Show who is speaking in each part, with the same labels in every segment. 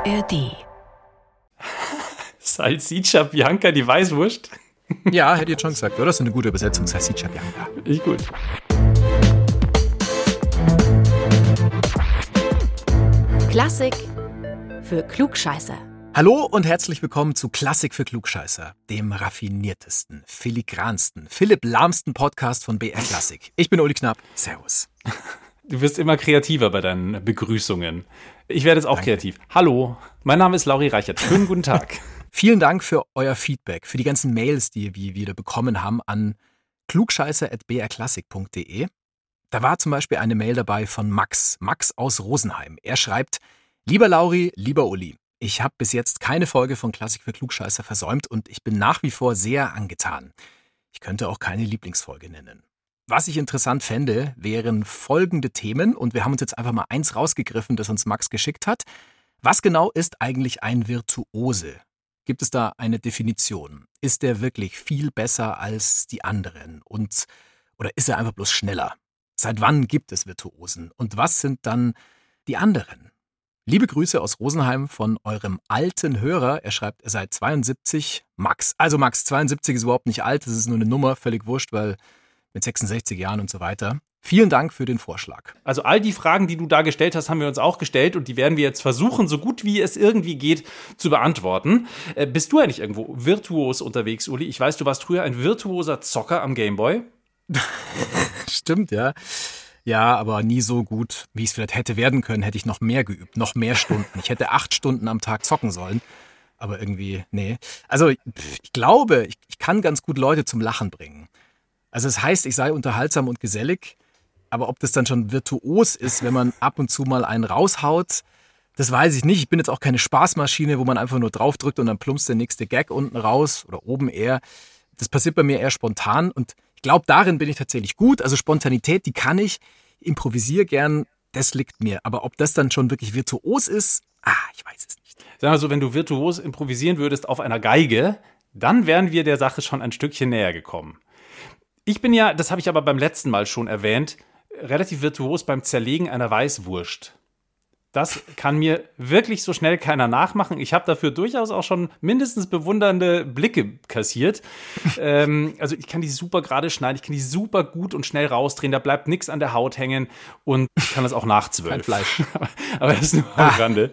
Speaker 1: ARD.
Speaker 2: Salsiccia Bianca, die Weißwurst?
Speaker 3: Ja, hätte ich jetzt schon gesagt, oder? Das ist eine gute Übersetzung, Salsiccia Bianca.
Speaker 2: Ich gut.
Speaker 1: Klassik für Klugscheißer.
Speaker 3: Hallo und herzlich willkommen zu Klassik für Klugscheißer, dem raffiniertesten, filigransten, Philipp lahmsten Podcast von BR Klassik. Ich bin Uli Knapp. Servus.
Speaker 2: Du wirst immer kreativer bei deinen Begrüßungen. Ich werde jetzt auch Danke. kreativ. Hallo, mein Name ist Lauri Reichert. Schönen guten Tag.
Speaker 3: Vielen Dank für euer Feedback, für die ganzen Mails, die wir wieder bekommen haben an klugscheißer.brklassik.de. Da war zum Beispiel eine Mail dabei von Max, Max aus Rosenheim. Er schreibt, lieber Lauri, lieber Uli, ich habe bis jetzt keine Folge von Klassik für Klugscheißer versäumt und ich bin nach wie vor sehr angetan. Ich könnte auch keine Lieblingsfolge nennen. Was ich interessant fände, wären folgende Themen und wir haben uns jetzt einfach mal eins rausgegriffen, das uns Max geschickt hat. Was genau ist eigentlich ein Virtuose? Gibt es da eine Definition? Ist der wirklich viel besser als die anderen? Und oder ist er einfach bloß schneller? Seit wann gibt es Virtuosen? Und was sind dann die anderen? Liebe Grüße aus Rosenheim von eurem alten Hörer. Er schreibt, er sei 72, Max. Also Max, 72 ist überhaupt nicht alt, das ist nur eine Nummer, völlig wurscht, weil mit 66 Jahren und so weiter. Vielen Dank für den Vorschlag.
Speaker 2: Also all die Fragen, die du da gestellt hast, haben wir uns auch gestellt und die werden wir jetzt versuchen, so gut wie es irgendwie geht, zu beantworten. Äh, bist du eigentlich irgendwo virtuos unterwegs, Uli? Ich weiß, du warst früher ein virtuoser Zocker am Gameboy.
Speaker 3: Stimmt, ja. Ja, aber nie so gut, wie es vielleicht hätte werden können, hätte ich noch mehr geübt, noch mehr Stunden. Ich hätte acht Stunden am Tag zocken sollen. Aber irgendwie, nee. Also ich glaube, ich, ich kann ganz gut Leute zum Lachen bringen. Also es heißt, ich sei unterhaltsam und gesellig, aber ob das dann schon virtuos ist, wenn man ab und zu mal einen raushaut, das weiß ich nicht. Ich bin jetzt auch keine Spaßmaschine, wo man einfach nur draufdrückt und dann plumpst der nächste Gag unten raus oder oben eher. Das passiert bei mir eher spontan und ich glaube, darin bin ich tatsächlich gut. Also Spontanität, die kann ich. Improvisiere gern, das liegt mir. Aber ob das dann schon wirklich virtuos ist, ah, ich weiß es nicht.
Speaker 2: Sag mal so, wenn du virtuos improvisieren würdest auf einer Geige, dann wären wir der Sache schon ein Stückchen näher gekommen. Ich bin ja, das habe ich aber beim letzten Mal schon erwähnt, relativ virtuos beim Zerlegen einer Weißwurst. Das kann mir wirklich so schnell keiner nachmachen. Ich habe dafür durchaus auch schon mindestens bewundernde Blicke kassiert. ähm, also ich kann die super gerade schneiden, ich kann die super gut und schnell rausdrehen, da bleibt nichts an der Haut hängen und ich kann das auch nach zwölf.
Speaker 3: Fleisch.
Speaker 2: Aber das ist nur am ah. Rande.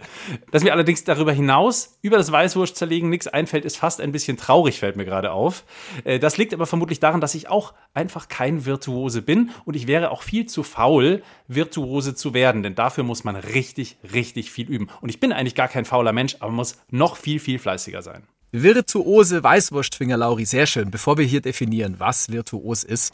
Speaker 2: Dass mir allerdings darüber hinaus über das Weißwurst zerlegen nichts einfällt, ist fast ein bisschen traurig, fällt mir gerade auf. Äh, das liegt aber vermutlich daran, dass ich auch einfach kein Virtuose bin und ich wäre auch viel zu faul, Virtuose zu werden, denn dafür muss man richtig richtig, richtig viel üben. Und ich bin eigentlich gar kein fauler Mensch, aber muss noch viel, viel fleißiger sein.
Speaker 3: Virtuose Weißwurstfinger, Lauri, sehr schön. Bevor wir hier definieren, was virtuos ist,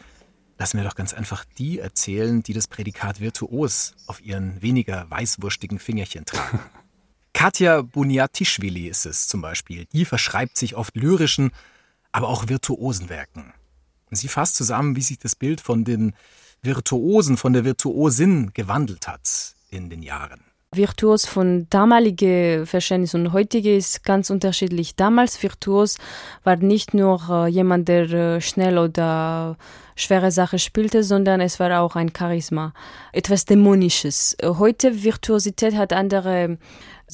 Speaker 3: lassen wir doch ganz einfach die erzählen, die das Prädikat virtuos auf ihren weniger weißwurstigen Fingerchen tragen. Katja Buniatischvili ist es zum Beispiel. Die verschreibt sich oft lyrischen, aber auch virtuosen Werken. Sie fasst zusammen, wie sich das Bild von den Virtuosen, von der Virtuosin gewandelt hat in den Jahren.
Speaker 4: Virtuos von damaliger Verständnis und heutige ist ganz unterschiedlich. Damals Virtuos war nicht nur äh, jemand, der äh, schnell oder schwere Sache spielte, sondern es war auch ein Charisma, etwas Dämonisches. Heute Virtuosität hat andere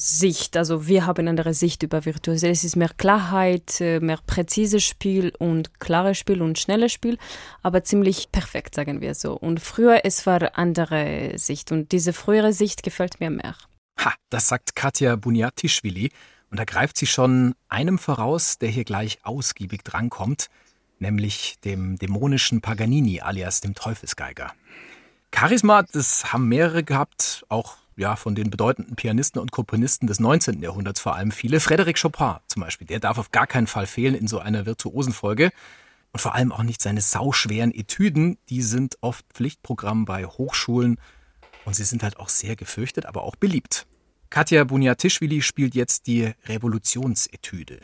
Speaker 4: Sicht, also wir haben eine andere Sicht über Virtuosität. Es ist mehr Klarheit, äh, mehr präzises Spiel und klares Spiel und schnelles Spiel, aber ziemlich perfekt, sagen wir so. Und früher es war andere Sicht und diese frühere Sicht gefällt mir mehr.
Speaker 3: Ha, das sagt Katja Buniatischvili und da greift sie schon einem voraus, der hier gleich ausgiebig drankommt, nämlich dem dämonischen Paganini alias dem Teufelsgeiger. Charisma, das haben mehrere gehabt, auch ja, von den bedeutenden Pianisten und Komponisten des 19. Jahrhunderts vor allem viele. Frédéric Chopin zum Beispiel, der darf auf gar keinen Fall fehlen in so einer virtuosen Folge. Und vor allem auch nicht seine sauschweren Etüden, die sind oft Pflichtprogramm bei Hochschulen und sie sind halt auch sehr gefürchtet, aber auch beliebt. Katja Buniatischvili spielt jetzt die Revolutionsetüde.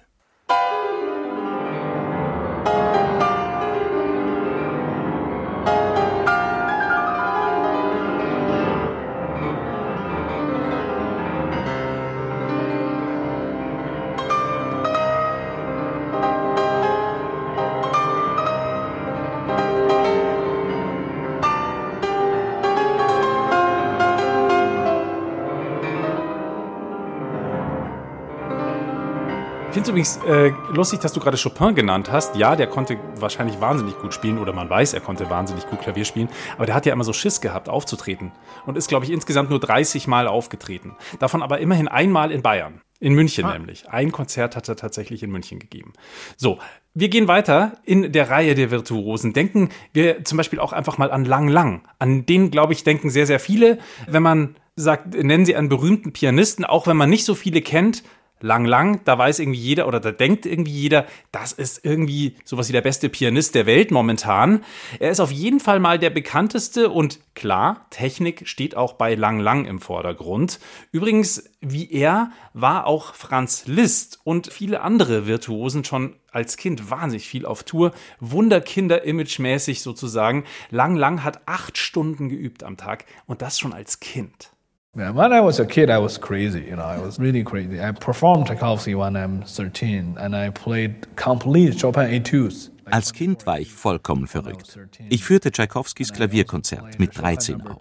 Speaker 2: Finde es übrigens äh, lustig, dass du gerade Chopin genannt hast. Ja, der konnte wahrscheinlich wahnsinnig gut spielen oder man weiß, er konnte wahnsinnig gut Klavier spielen. Aber der hat ja immer so Schiss gehabt, aufzutreten. Und ist, glaube ich, insgesamt nur 30 Mal aufgetreten. Davon aber immerhin einmal in Bayern. In München ah. nämlich. Ein Konzert hat er tatsächlich in München gegeben. So, wir gehen weiter in der Reihe der Virtuosen. Denken wir zum Beispiel auch einfach mal an Lang Lang. An den, glaube ich, denken sehr, sehr viele. Wenn man sagt, nennen Sie einen berühmten Pianisten, auch wenn man nicht so viele kennt, lang, lang, da weiß irgendwie jeder oder da denkt irgendwie jeder, das ist irgendwie sowas wie der beste Pianist der Welt momentan. Er ist auf jeden Fall mal der bekannteste und klar, Technik steht auch bei Lang Lang im Vordergrund. Übrigens, wie er war auch Franz Liszt und viele andere Virtuosen schon als Kind wahnsinnig viel auf Tour. Wunderkinder-Imagemäßig sozusagen. Lang Lang hat acht Stunden geübt am Tag und das schon als Kind.
Speaker 5: Yeah, when I was a kid, I was crazy. You know, I was really crazy. I performed Tchaikovsky when I'm 13, and I played complete Chopin Etudes.
Speaker 6: Als Kind war ich vollkommen verrückt. Ich führte Tschaikowskis Klavierkonzert mit 13 auf.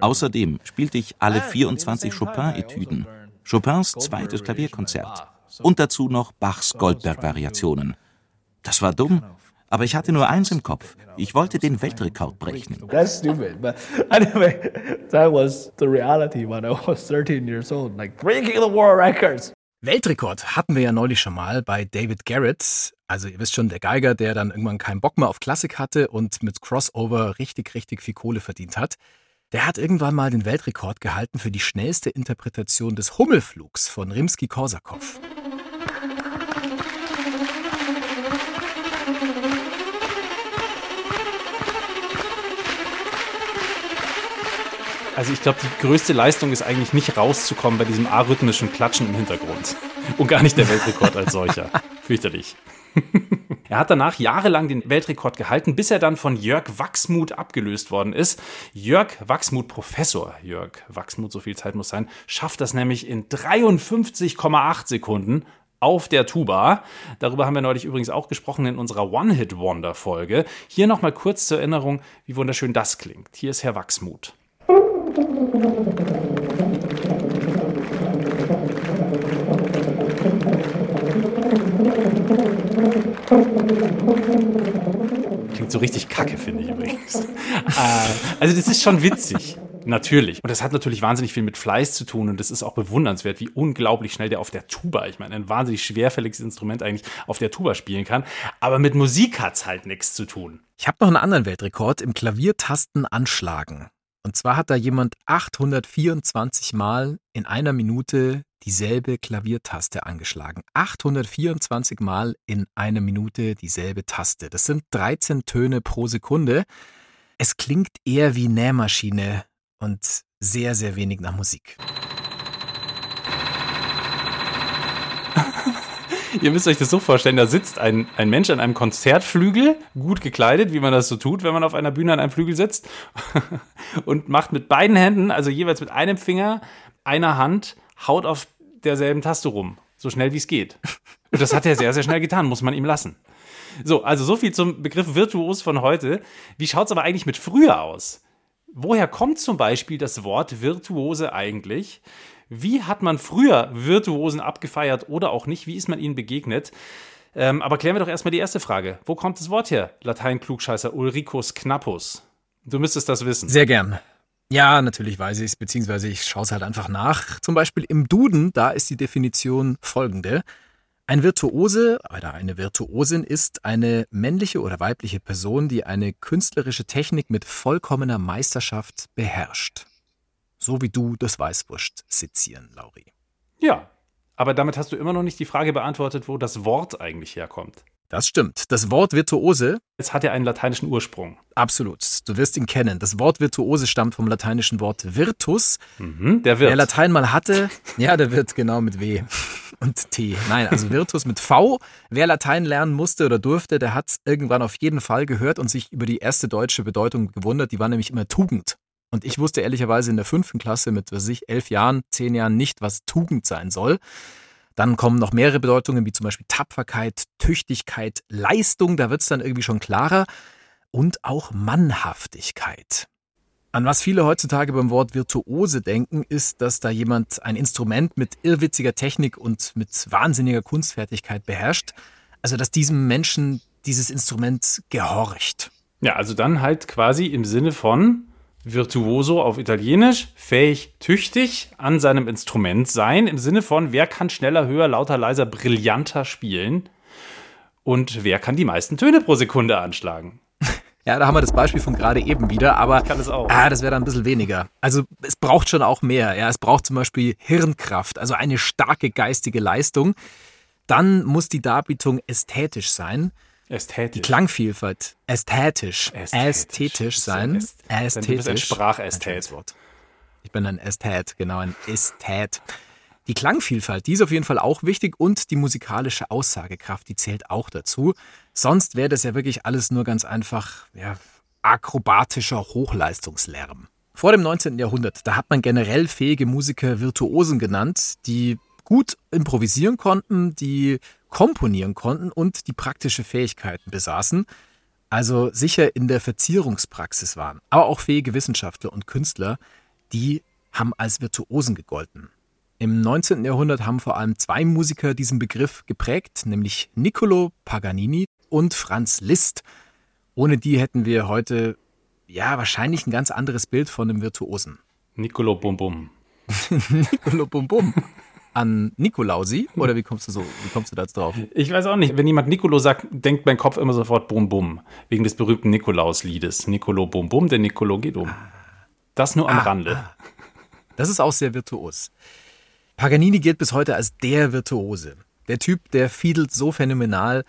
Speaker 6: Außerdem spielte ich alle 24 Chopin-Etüden, Chopins zweites Klavierkonzert und dazu noch Bachs Goldberg-Variationen. Das war dumm, aber ich hatte nur eins im Kopf. Ich wollte den Weltrekord brechen. That's stupid, but anyway, that was the reality when I was 13 years old, like breaking the world records.
Speaker 3: Weltrekord hatten wir ja neulich schon mal bei David Garrett. Also ihr wisst schon, der Geiger, der dann irgendwann keinen Bock mehr auf Klassik hatte und mit Crossover richtig, richtig viel Kohle verdient hat. Der hat irgendwann mal den Weltrekord gehalten für die schnellste Interpretation des Hummelflugs von Rimsky-Korsakow.
Speaker 2: Also ich glaube, die größte Leistung ist eigentlich nicht rauszukommen bei diesem arrhythmischen Klatschen im Hintergrund. Und gar nicht der Weltrekord als solcher. Fürchterlich. er hat danach jahrelang den Weltrekord gehalten, bis er dann von Jörg Wachsmuth abgelöst worden ist. Jörg Wachsmuth, Professor Jörg Wachsmuth, so viel Zeit muss sein, schafft das nämlich in 53,8 Sekunden auf der Tuba. Darüber haben wir neulich übrigens auch gesprochen in unserer One-Hit-Wonder-Folge. Hier nochmal kurz zur Erinnerung, wie wunderschön das klingt. Hier ist Herr Wachsmuth. Klingt so richtig kacke, finde ich übrigens. äh, also das ist schon witzig. Natürlich. Und das hat natürlich wahnsinnig viel mit Fleiß zu tun und das ist auch bewundernswert, wie unglaublich schnell der auf der Tuba, ich meine, ein wahnsinnig schwerfälliges Instrument eigentlich auf der Tuba spielen kann. Aber mit Musik hat es halt nichts zu tun.
Speaker 3: Ich habe noch einen anderen Weltrekord im Klaviertasten anschlagen. Und zwar hat da jemand 824 Mal in einer Minute dieselbe Klaviertaste angeschlagen. 824 Mal in einer Minute dieselbe Taste. Das sind 13 Töne pro Sekunde. Es klingt eher wie Nähmaschine und sehr, sehr wenig nach Musik.
Speaker 2: Ihr müsst euch das so vorstellen, da sitzt ein, ein Mensch an einem Konzertflügel, gut gekleidet, wie man das so tut, wenn man auf einer Bühne an einem Flügel sitzt, und macht mit beiden Händen, also jeweils mit einem Finger, einer Hand, haut auf derselben Taste rum, so schnell wie es geht. Und das hat er sehr, sehr schnell getan, muss man ihm lassen. So, also so viel zum Begriff Virtuos von heute. Wie schaut es aber eigentlich mit früher aus? Woher kommt zum Beispiel das Wort Virtuose eigentlich? Wie hat man früher Virtuosen abgefeiert oder auch nicht? Wie ist man ihnen begegnet? Ähm, aber klären wir doch erstmal die erste Frage. Wo kommt das Wort her? Latein-Klugscheißer Ulricus Knappus. Du müsstest das wissen.
Speaker 3: Sehr gern. Ja, natürlich weiß ich es, beziehungsweise ich schaue es halt einfach nach. Zum Beispiel im Duden, da ist die Definition folgende. Ein Virtuose oder eine Virtuosin ist eine männliche oder weibliche Person, die eine künstlerische Technik mit vollkommener Meisterschaft beherrscht. So wie du das Weißwurst sezieren, Lauri.
Speaker 2: Ja, aber damit hast du immer noch nicht die Frage beantwortet, wo das Wort eigentlich herkommt.
Speaker 3: Das stimmt. Das Wort Virtuose.
Speaker 2: Es hat ja einen lateinischen Ursprung.
Speaker 3: Absolut. Du wirst ihn kennen. Das Wort Virtuose stammt vom lateinischen Wort Virtus.
Speaker 2: Mhm, der wird.
Speaker 3: Wer Latein mal hatte, ja, der wird genau mit W und T. Nein, also Virtus mit V. Wer Latein lernen musste oder durfte, der hat es irgendwann auf jeden Fall gehört und sich über die erste deutsche Bedeutung gewundert. Die war nämlich immer Tugend. Und ich wusste ehrlicherweise in der fünften Klasse mit, was ich, elf Jahren, zehn Jahren nicht, was Tugend sein soll. Dann kommen noch mehrere Bedeutungen, wie zum Beispiel Tapferkeit, Tüchtigkeit, Leistung, da wird es dann irgendwie schon klarer. Und auch Mannhaftigkeit. An was viele heutzutage beim Wort Virtuose denken, ist, dass da jemand ein Instrument mit irrwitziger Technik und mit wahnsinniger Kunstfertigkeit beherrscht. Also, dass diesem Menschen dieses Instrument gehorcht.
Speaker 2: Ja, also dann halt quasi im Sinne von virtuoso auf Italienisch, fähig, tüchtig an seinem Instrument sein, im Sinne von, wer kann schneller, höher, lauter, leiser, brillanter spielen und wer kann die meisten Töne pro Sekunde anschlagen.
Speaker 3: Ja, da haben wir das Beispiel von gerade eben wieder, aber
Speaker 2: ich kann es auch.
Speaker 3: Ah, das wäre dann ein bisschen weniger. Also es braucht schon auch mehr. Ja, es braucht zum Beispiel Hirnkraft, also eine starke geistige Leistung. Dann muss die Darbietung ästhetisch sein.
Speaker 2: Ästhetisch.
Speaker 3: Die Klangvielfalt ästhetisch, ästhetisch, ästhetisch sein.
Speaker 2: So ästhetisch. Du bist ein Sprachästhet.
Speaker 3: Ich bin ein Ästhet, genau, ein Ästhet. Die Klangvielfalt, die ist auf jeden Fall auch wichtig und die musikalische Aussagekraft, die zählt auch dazu. Sonst wäre das ja wirklich alles nur ganz einfach ja, akrobatischer Hochleistungslärm. Vor dem 19. Jahrhundert, da hat man generell fähige Musiker Virtuosen genannt, die gut improvisieren konnten, die komponieren konnten und die praktische Fähigkeiten besaßen, also sicher in der Verzierungspraxis waren. Aber auch fähige Wissenschaftler und Künstler, die haben als Virtuosen gegolten. Im 19. Jahrhundert haben vor allem zwei Musiker diesen Begriff geprägt, nämlich Niccolo Paganini und Franz Liszt. Ohne die hätten wir heute ja wahrscheinlich ein ganz anderes Bild von einem Virtuosen.
Speaker 2: Niccolo Bum Bum.
Speaker 3: Niccolo Bum Bum an Nikolausi? Oder wie kommst du so, wie kommst du da jetzt drauf?
Speaker 2: Ich weiß auch nicht. Wenn jemand Nicolo sagt, denkt mein Kopf immer sofort Bum Bum. Wegen des berühmten Nikolaus-Liedes. Nicolo Bum Bum, der Nicolo geht um. Das nur am ah, Rande.
Speaker 3: Das ist auch sehr virtuos. Paganini gilt bis heute als der Virtuose. Der Typ, der fiedelt so phänomenal.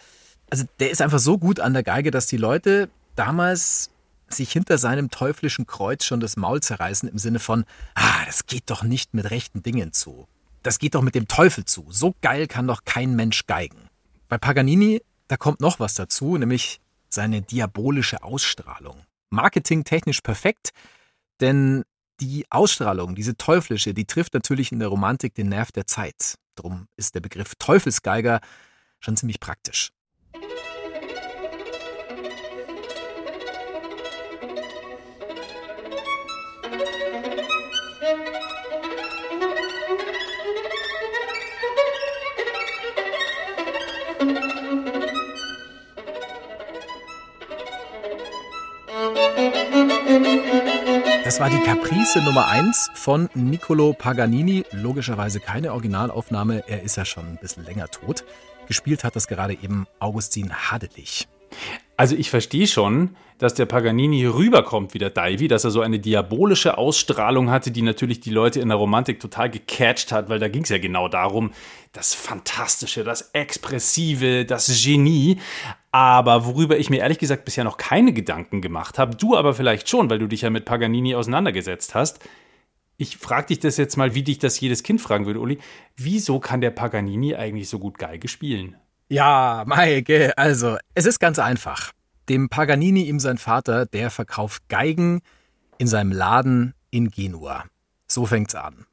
Speaker 3: Also der ist einfach so gut an der Geige, dass die Leute damals sich hinter seinem teuflischen Kreuz schon das Maul zerreißen im Sinne von, ah, das geht doch nicht mit rechten Dingen zu das geht doch mit dem Teufel zu. So geil kann doch kein Mensch geigen. Bei Paganini, da kommt noch was dazu, nämlich seine diabolische Ausstrahlung. Marketingtechnisch perfekt, denn die Ausstrahlung, diese teuflische, die trifft natürlich in der Romantik den Nerv der Zeit. Drum ist der Begriff Teufelsgeiger schon ziemlich praktisch. Das war die Caprice Nummer 1 von Niccolo Paganini. Logischerweise keine Originalaufnahme, er ist ja schon ein bisschen länger tot. Gespielt hat das gerade eben Augustin Hadelich.
Speaker 2: Also ich verstehe schon, dass der Paganini rüberkommt wie der Davy, dass er so eine diabolische Ausstrahlung hatte, die natürlich die Leute in der Romantik total gecatcht hat, weil da ging es ja genau darum, das Fantastische, das Expressive, das Genie. Aber worüber ich mir ehrlich gesagt bisher noch keine Gedanken gemacht habe, du aber vielleicht schon, weil du dich ja mit Paganini auseinandergesetzt hast. Ich frage dich das jetzt mal, wie dich das jedes Kind fragen würde, Uli. Wieso kann der Paganini eigentlich so gut Geige spielen?
Speaker 3: Ja, Maike, also, es ist ganz einfach. Dem Paganini, ihm sein Vater, der verkauft Geigen in seinem Laden in Genua. So fängt's an.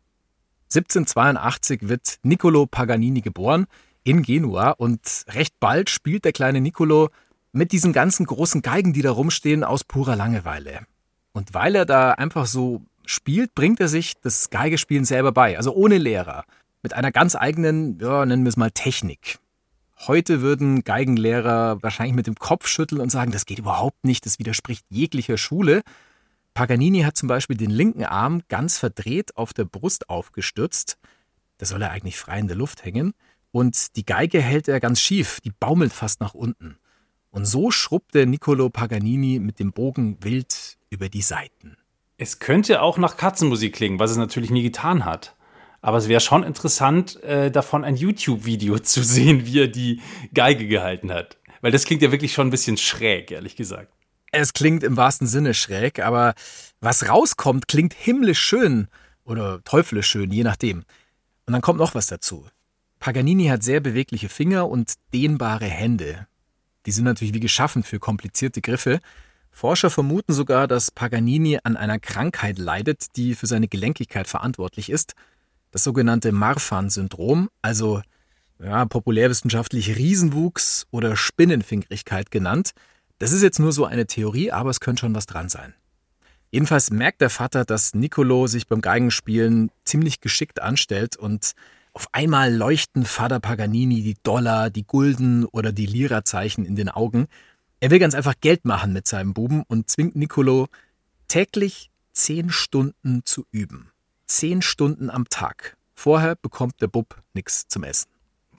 Speaker 3: 1782 wird Niccolo Paganini geboren in Genua und recht bald spielt der kleine Niccolo mit diesen ganzen großen Geigen, die da rumstehen, aus purer Langeweile. Und weil er da einfach so spielt, bringt er sich das Geigespielen selber bei, also ohne Lehrer, mit einer ganz eigenen, ja, nennen wir es mal Technik. Heute würden Geigenlehrer wahrscheinlich mit dem Kopf schütteln und sagen, das geht überhaupt nicht, das widerspricht jeglicher Schule. Paganini hat zum Beispiel den linken Arm ganz verdreht auf der Brust aufgestützt. Da soll er eigentlich frei in der Luft hängen. Und die Geige hält er ganz schief, die baumelt fast nach unten. Und so schrubbte Niccolo Paganini mit dem Bogen wild über die Saiten.
Speaker 2: Es könnte auch nach Katzenmusik klingen, was es natürlich nie getan hat. Aber es wäre schon interessant, äh, davon ein YouTube-Video zu sehen, wie er die Geige gehalten hat. Weil das klingt ja wirklich schon ein bisschen schräg, ehrlich gesagt.
Speaker 3: Es klingt im wahrsten Sinne schräg, aber was rauskommt, klingt himmlisch schön oder teuflisch schön, je nachdem. Und dann kommt noch was dazu. Paganini hat sehr bewegliche Finger und dehnbare Hände. Die sind natürlich wie geschaffen für komplizierte Griffe. Forscher vermuten sogar, dass Paganini an einer Krankheit leidet, die für seine Gelenkigkeit verantwortlich ist das sogenannte Marfan-Syndrom, also ja, populärwissenschaftlich Riesenwuchs oder Spinnenfingrigkeit genannt. Das ist jetzt nur so eine Theorie, aber es könnte schon was dran sein. Jedenfalls merkt der Vater, dass Nicolo sich beim Geigenspielen ziemlich geschickt anstellt und auf einmal leuchten Vater Paganini die Dollar, die Gulden oder die Lira-Zeichen in den Augen. Er will ganz einfach Geld machen mit seinem Buben und zwingt Nicolo täglich zehn Stunden zu üben. Zehn Stunden am Tag. Vorher bekommt der Bub nichts zum Essen.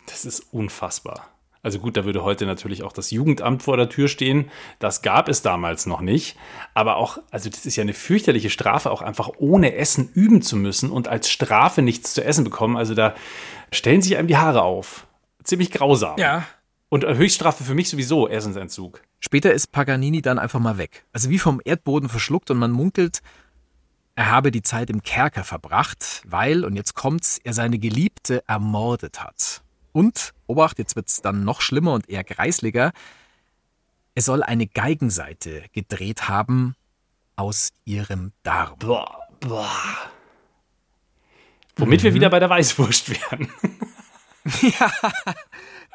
Speaker 2: Das ist unfassbar. Also gut, da würde heute natürlich auch das Jugendamt vor der Tür stehen. Das gab es damals noch nicht. Aber auch, also das ist ja eine fürchterliche Strafe, auch einfach ohne Essen üben zu müssen und als Strafe nichts zu essen bekommen. Also da stellen sich einem die Haare auf. Ziemlich grausam.
Speaker 3: Ja.
Speaker 2: Und Höchststrafe für mich sowieso, Essensentzug.
Speaker 3: Später ist Paganini dann einfach mal weg. Also wie vom Erdboden verschluckt und man munkelt, er habe die Zeit im Kerker verbracht, weil, und jetzt kommt's, er seine Geliebte ermordet hat. Und, Obacht, jetzt wird es dann noch schlimmer und eher greisliger, er soll eine Geigenseite gedreht haben aus ihrem Darm.
Speaker 2: Boah, boah. Womit mhm. wir wieder bei der Weißwurst werden.
Speaker 3: ja,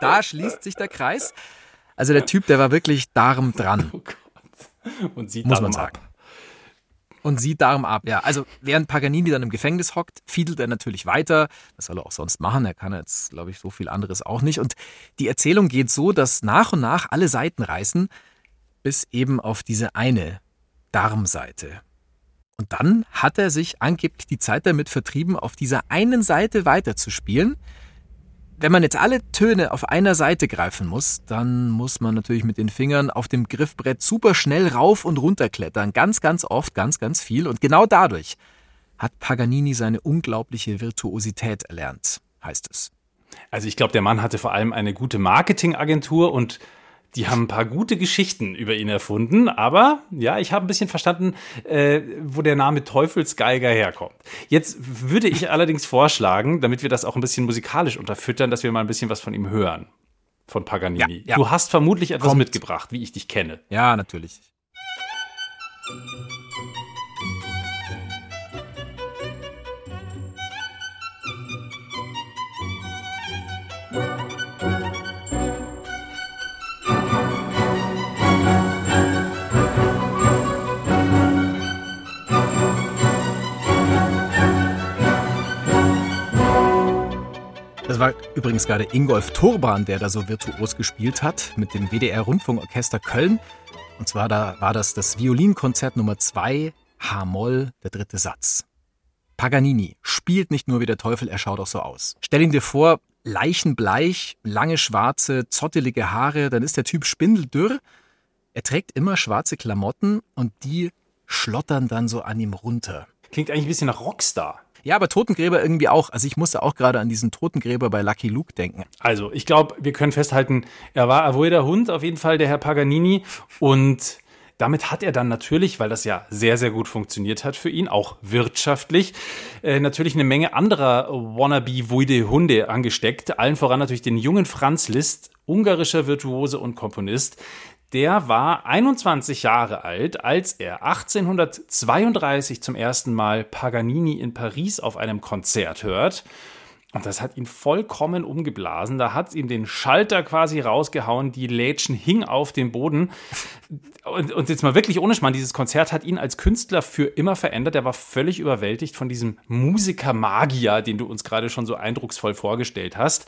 Speaker 3: da schließt sich der Kreis. Also der Typ, der war wirklich Darm dran. Oh
Speaker 2: Gott. Und sieht
Speaker 3: muss man sagen. Ab und sieht darum ab. Ja, also während Paganini dann im Gefängnis hockt, fiedelt er natürlich weiter. Was soll er auch sonst machen? Er kann jetzt, glaube ich, so viel anderes auch nicht. Und die Erzählung geht so, dass nach und nach alle Seiten reißen, bis eben auf diese eine Darmseite. Und dann hat er sich angeblich die Zeit damit vertrieben, auf dieser einen Seite weiterzuspielen. Wenn man jetzt alle Töne auf einer Seite greifen muss, dann muss man natürlich mit den Fingern auf dem Griffbrett super schnell rauf und runter klettern. Ganz, ganz oft, ganz, ganz viel. Und genau dadurch hat Paganini seine unglaubliche Virtuosität erlernt, heißt es.
Speaker 2: Also ich glaube, der Mann hatte vor allem eine gute Marketingagentur und die haben ein paar gute Geschichten über ihn erfunden, aber ja, ich habe ein bisschen verstanden, äh, wo der Name Teufelsgeiger herkommt. Jetzt würde ich allerdings vorschlagen, damit wir das auch ein bisschen musikalisch unterfüttern, dass wir mal ein bisschen was von ihm hören. Von Paganini. Ja, ja. Du hast vermutlich etwas Kommt. mitgebracht, wie ich dich kenne.
Speaker 3: Ja, natürlich. War übrigens gerade Ingolf Turban, der da so virtuos gespielt hat mit dem WDR Rundfunkorchester Köln. Und zwar da war das das Violinkonzert Nummer 2, H-Moll, der dritte Satz. Paganini spielt nicht nur wie der Teufel, er schaut auch so aus. Stell ihn dir vor, leichenbleich, lange schwarze, zottelige Haare, dann ist der Typ spindeldürr. Er trägt immer schwarze Klamotten und die schlottern dann so an ihm runter.
Speaker 2: Klingt eigentlich ein bisschen nach Rockstar.
Speaker 3: Ja, aber Totengräber irgendwie auch. Also ich musste auch gerade an diesen Totengräber bei Lucky Luke denken.
Speaker 2: Also ich glaube, wir können festhalten, er war Avoida Hund, auf jeden Fall der Herr Paganini. Und damit hat er dann natürlich, weil das ja sehr, sehr gut funktioniert hat für ihn, auch wirtschaftlich, äh, natürlich eine Menge anderer Wannabe-Wuide-Hunde angesteckt. Allen voran natürlich den jungen Franz Liszt, ungarischer Virtuose und Komponist, der war 21 Jahre alt, als er 1832 zum ersten Mal Paganini in Paris auf einem Konzert hört. Und das hat ihn vollkommen umgeblasen. Da hat ihm den Schalter quasi rausgehauen, die Lädchen hing auf dem Boden. Und, und, jetzt mal wirklich ohne Schmarrn, dieses Konzert hat ihn als Künstler für immer verändert. Er war völlig überwältigt von diesem Musiker-Magier, den du uns gerade schon so eindrucksvoll vorgestellt hast.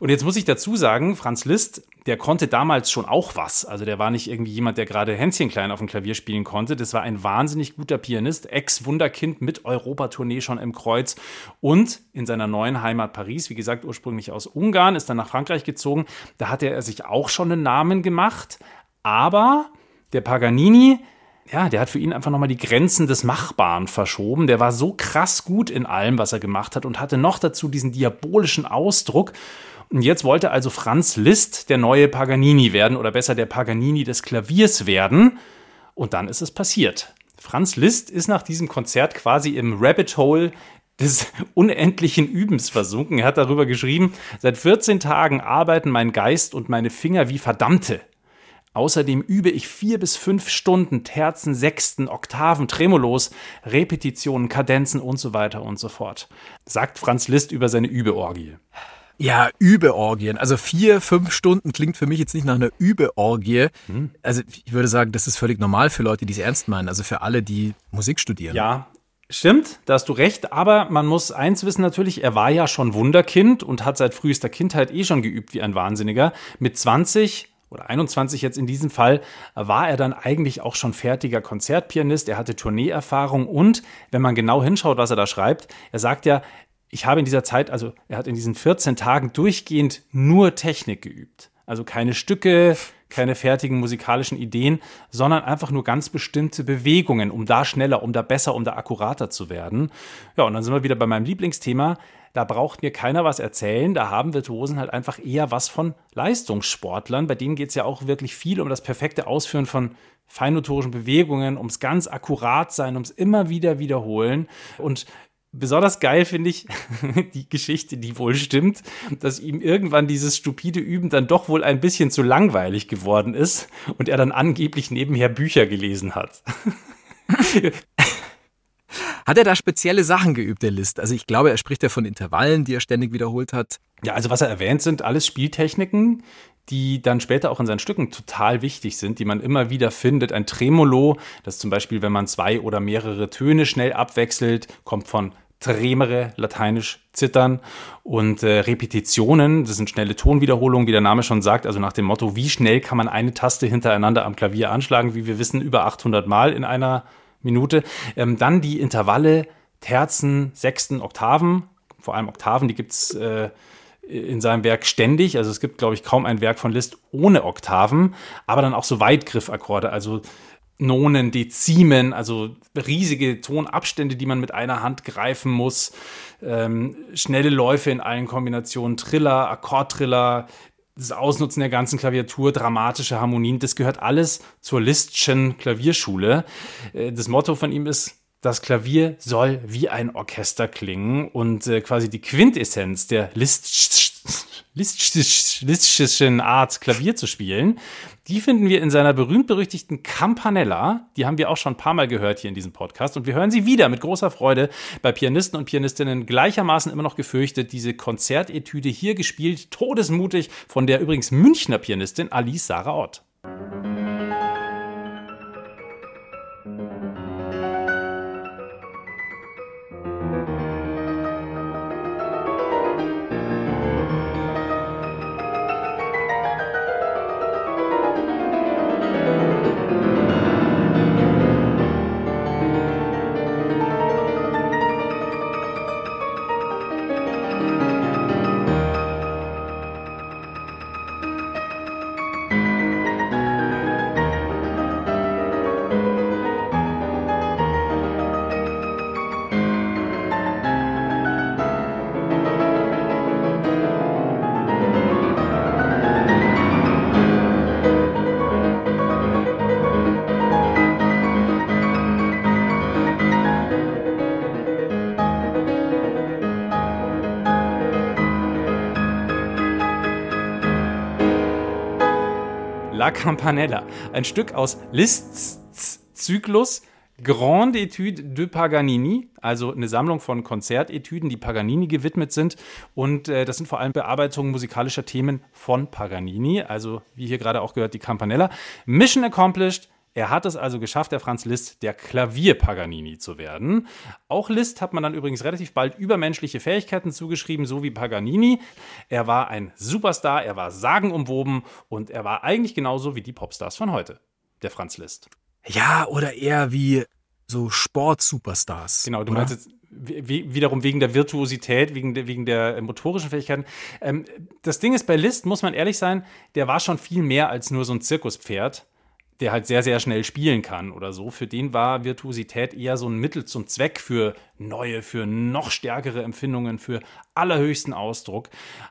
Speaker 2: Und jetzt muss ich dazu sagen, Franz Liszt, der konnte damals schon auch was. Also der war nicht irgendwie jemand, der gerade Hänschen klein auf dem Klavier spielen konnte. Das war ein wahnsinnig guter Pianist, Ex-Wunderkind mit Europatournee schon im Kreuz und in seiner neuen Heimat Paris, wie gesagt, ursprünglich aus Ungarn, ist dann nach Frankreich gezogen. Da hatte er sich auch schon einen Namen gemacht. Aber der Paganini, ja, der hat für ihn einfach nochmal die Grenzen des Machbaren verschoben. Der war so krass gut in allem, was er gemacht hat und hatte noch dazu diesen diabolischen Ausdruck. Und jetzt wollte also Franz Liszt der neue Paganini werden oder besser der Paganini des Klaviers werden. Und dann ist es passiert. Franz Liszt ist nach diesem Konzert quasi im Rabbit Hole des unendlichen Übens versunken. Er hat darüber geschrieben, seit 14 Tagen arbeiten mein Geist und meine Finger wie Verdammte. Außerdem übe ich vier bis fünf Stunden Terzen, Sechsten, Oktaven, Tremolos, Repetitionen, Kadenzen und so weiter und so fort. Sagt Franz Liszt über seine Übeorgie.
Speaker 3: Ja, Übeorgien. Also vier, fünf Stunden klingt für mich jetzt nicht nach einer Übeorgie. Hm. Also ich würde sagen, das ist völlig normal für Leute, die es ernst meinen. Also für alle, die Musik studieren.
Speaker 2: Ja, Stimmt, da hast du recht, aber man muss eins wissen natürlich, er war ja schon Wunderkind und hat seit frühester Kindheit eh schon geübt wie ein Wahnsinniger. Mit 20 oder 21 jetzt in diesem Fall, war er dann eigentlich auch schon fertiger Konzertpianist. Er hatte Tourneeerfahrung und, wenn man genau hinschaut, was er da schreibt, er sagt ja, ich habe in dieser Zeit, also er hat in diesen 14 Tagen durchgehend nur Technik geübt. Also keine Stücke, keine fertigen musikalischen Ideen, sondern einfach nur ganz bestimmte Bewegungen, um da schneller, um da besser, um da akkurater zu werden. Ja, und dann sind wir wieder bei meinem Lieblingsthema. Da braucht mir keiner was erzählen. Da haben Virtuosen halt einfach eher was von Leistungssportlern. Bei denen geht es ja auch wirklich viel um das perfekte Ausführen von feinmotorischen Bewegungen, ums ganz akkurat sein, ums immer wieder wiederholen. Und Besonders geil finde ich die Geschichte, die wohl stimmt, dass ihm irgendwann dieses stupide Üben dann doch wohl ein bisschen zu langweilig geworden ist und er dann angeblich nebenher Bücher gelesen hat.
Speaker 3: Hat er da spezielle Sachen geübt, der List? Also ich glaube, er spricht ja von Intervallen, die er ständig wiederholt hat.
Speaker 2: Ja, also was er erwähnt, sind alles Spieltechniken, die dann später auch in seinen Stücken total wichtig sind, die man immer wieder findet. Ein Tremolo, das zum Beispiel, wenn man zwei oder mehrere Töne schnell abwechselt, kommt von tremere, lateinisch zittern und äh, Repetitionen, das sind schnelle Tonwiederholungen, wie der Name schon sagt, also nach dem Motto, wie schnell kann man eine Taste hintereinander am Klavier anschlagen, wie wir wissen, über 800 Mal in einer Minute. Ähm, dann die Intervalle, Terzen, Sechsten, Oktaven, vor allem Oktaven, die gibt's äh, in seinem Werk ständig. Also es gibt, glaube ich, kaum ein Werk von Liszt ohne Oktaven, aber dann auch so Weitgriffakkorde, also Nonen, Dezimen, also riesige Tonabstände, die man mit einer Hand greifen muss, ähm, schnelle Läufe in allen Kombinationen, Triller, Akkordtriller, das Ausnutzen der ganzen Klaviatur, dramatische Harmonien, das gehört alles zur Listschen Klavierschule. Äh, das Motto von ihm ist, das Klavier soll wie ein Orchester klingen und äh, quasi die Quintessenz der listischen Art, Klavier zu spielen, die finden wir in seiner berühmt-berüchtigten Campanella. Die haben wir auch schon ein paar Mal gehört hier in diesem Podcast. Und wir hören sie wieder mit großer Freude bei Pianisten und Pianistinnen gleichermaßen immer noch gefürchtet. Diese Konzertetüde hier gespielt, todesmutig von der übrigens Münchner Pianistin Alice Sarah Ott. Campanella, ein Stück aus Liszt's Zyklus Grande Etude de Paganini, also eine Sammlung von Konzertetüden, die Paganini gewidmet sind. Und äh, das sind vor allem Bearbeitungen musikalischer Themen von Paganini, also wie hier gerade auch gehört, die Campanella. Mission accomplished. Er hat es also geschafft, der Franz Liszt, der Klavier-Paganini zu werden. Auch Liszt hat man dann übrigens relativ bald übermenschliche Fähigkeiten zugeschrieben, so wie Paganini. Er war ein Superstar, er war sagenumwoben und er war eigentlich genauso wie die Popstars von heute, der Franz Liszt.
Speaker 3: Ja, oder eher wie so Sport-Superstars.
Speaker 2: Genau, du oder? meinst jetzt wiederum wegen der Virtuosität, wegen der, wegen der motorischen Fähigkeiten. Ähm, das Ding ist, bei Liszt muss man ehrlich sein, der war schon viel mehr als nur so ein Zirkuspferd der halt sehr, sehr schnell spielen kann oder so. Für den war Virtuosität eher so ein Mittel zum Zweck für neue, für noch stärkere Empfindungen, für allerhöchsten Ausdruck.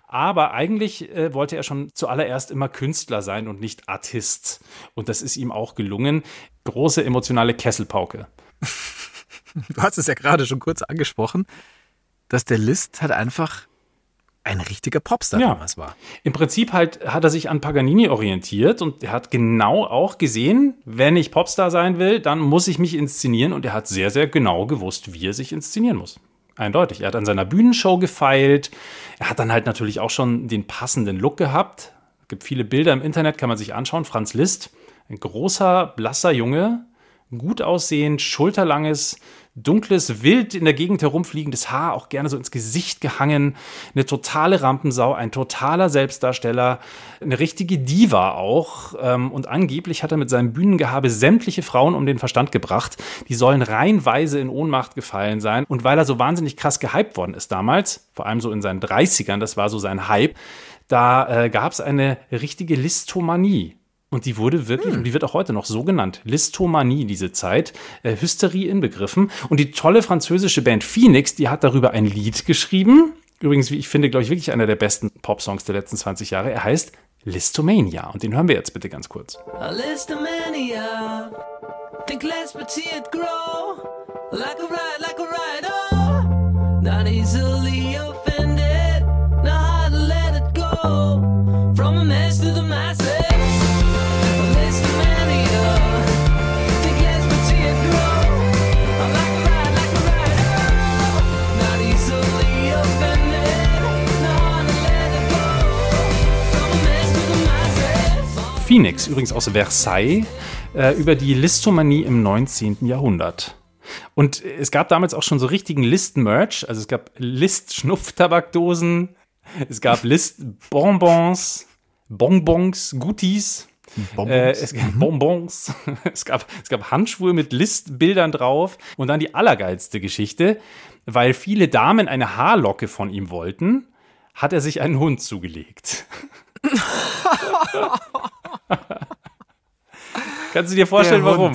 Speaker 2: Aber eigentlich äh, wollte er schon zuallererst immer Künstler sein und nicht Artist. Und das ist ihm auch gelungen. Große emotionale Kesselpauke.
Speaker 3: Du hast es ja gerade schon kurz angesprochen, dass der List halt einfach ein richtiger Popstar ja. damals war.
Speaker 2: Im Prinzip halt hat er sich an Paganini orientiert und er hat genau auch gesehen, wenn ich Popstar sein will, dann muss ich mich inszenieren und er hat sehr, sehr genau gewusst, wie er sich inszenieren muss. Eindeutig. Er hat an seiner Bühnenshow gefeilt. Er hat dann halt natürlich auch schon den passenden Look gehabt. Es gibt viele Bilder im Internet, kann man sich anschauen. Franz Liszt, ein großer, blasser Junge, gut aussehend, schulterlanges, dunkles, wild in der Gegend herumfliegendes Haar, auch gerne so ins Gesicht gehangen, eine totale Rampensau, ein totaler Selbstdarsteller, eine richtige Diva auch. Ähm, und angeblich hat er mit seinem Bühnengehabe sämtliche Frauen um den Verstand gebracht. Die sollen reihenweise in Ohnmacht gefallen sein. Und weil er so wahnsinnig krass gehypt worden ist damals, vor allem so in seinen 30ern, das war so sein Hype, da äh, gab es eine richtige Listomanie. Und die wurde wirklich, hm. und die wird auch heute noch so genannt, Listomanie, diese Zeit, äh, Hysterie inbegriffen. Und die tolle französische Band Phoenix, die hat darüber ein Lied geschrieben. Übrigens, wie ich finde, glaube ich, wirklich einer der besten Popsongs der letzten 20 Jahre. Er heißt Listomania. Und den hören wir jetzt bitte ganz kurz. Listomania, think let's it grow, like a ride, like a ride, oh, not easily offended, not hard to let it go, Phoenix, übrigens aus Versailles, äh, über die Listomanie im 19. Jahrhundert. Und es gab damals auch schon so richtigen List-Merch. Also es gab List-Schnupftabakdosen, es gab List-Bonbons, Bonbons, Goodies. Bonbons. Äh, es gab mhm. Bonbons. es, gab, es gab Handschuhe mit Listbildern drauf. Und dann die allergeilste Geschichte, weil viele Damen eine Haarlocke von ihm wollten, hat er sich einen Hund zugelegt. Kannst du dir vorstellen, warum?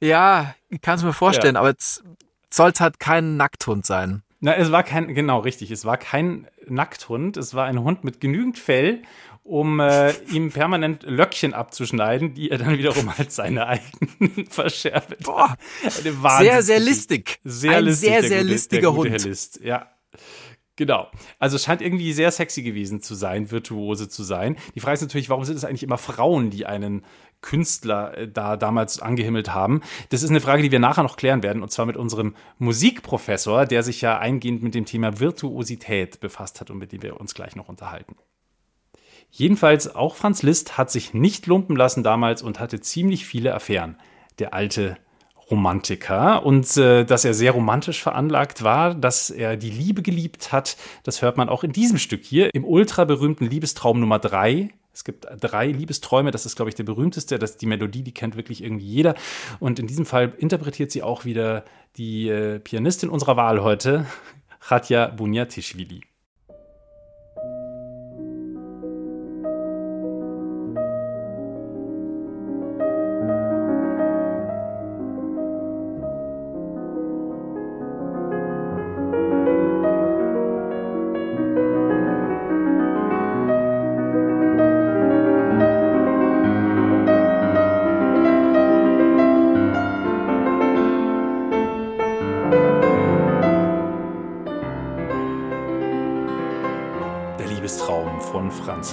Speaker 3: Ja, ich kann es mir vorstellen, ja. aber soll es halt kein Nackthund sein.
Speaker 2: Na, es war kein, genau richtig, es war kein Nackthund, es war ein Hund mit genügend Fell, um äh, ihm permanent Löckchen abzuschneiden, die er dann wiederum als seine eigenen verschärft.
Speaker 3: Boah, sehr, sehr listig.
Speaker 2: Sehr ein
Speaker 3: listig, sehr, sehr gute, listiger Hund.
Speaker 2: List. Ja, Genau. Also es scheint irgendwie sehr sexy gewesen zu sein, virtuose zu sein. Die Frage ist natürlich, warum sind es eigentlich immer Frauen, die einen Künstler äh, da damals angehimmelt haben? Das ist eine Frage, die wir nachher noch klären werden, und zwar mit unserem Musikprofessor, der sich ja eingehend mit dem Thema Virtuosität befasst hat und mit dem wir uns gleich noch unterhalten. Jedenfalls, auch Franz Liszt hat sich nicht lumpen lassen damals und hatte ziemlich viele Affären. Der alte Romantiker und äh, dass er sehr romantisch veranlagt war, dass er die Liebe geliebt hat. Das hört man auch in diesem Stück hier, im ultra berühmten Liebestraum Nummer 3. Es gibt drei Liebesträume, das ist, glaube ich, der berühmteste. Das, die Melodie, die kennt wirklich irgendwie jeder. Und in diesem Fall interpretiert sie auch wieder die äh, Pianistin unserer Wahl heute, Khatja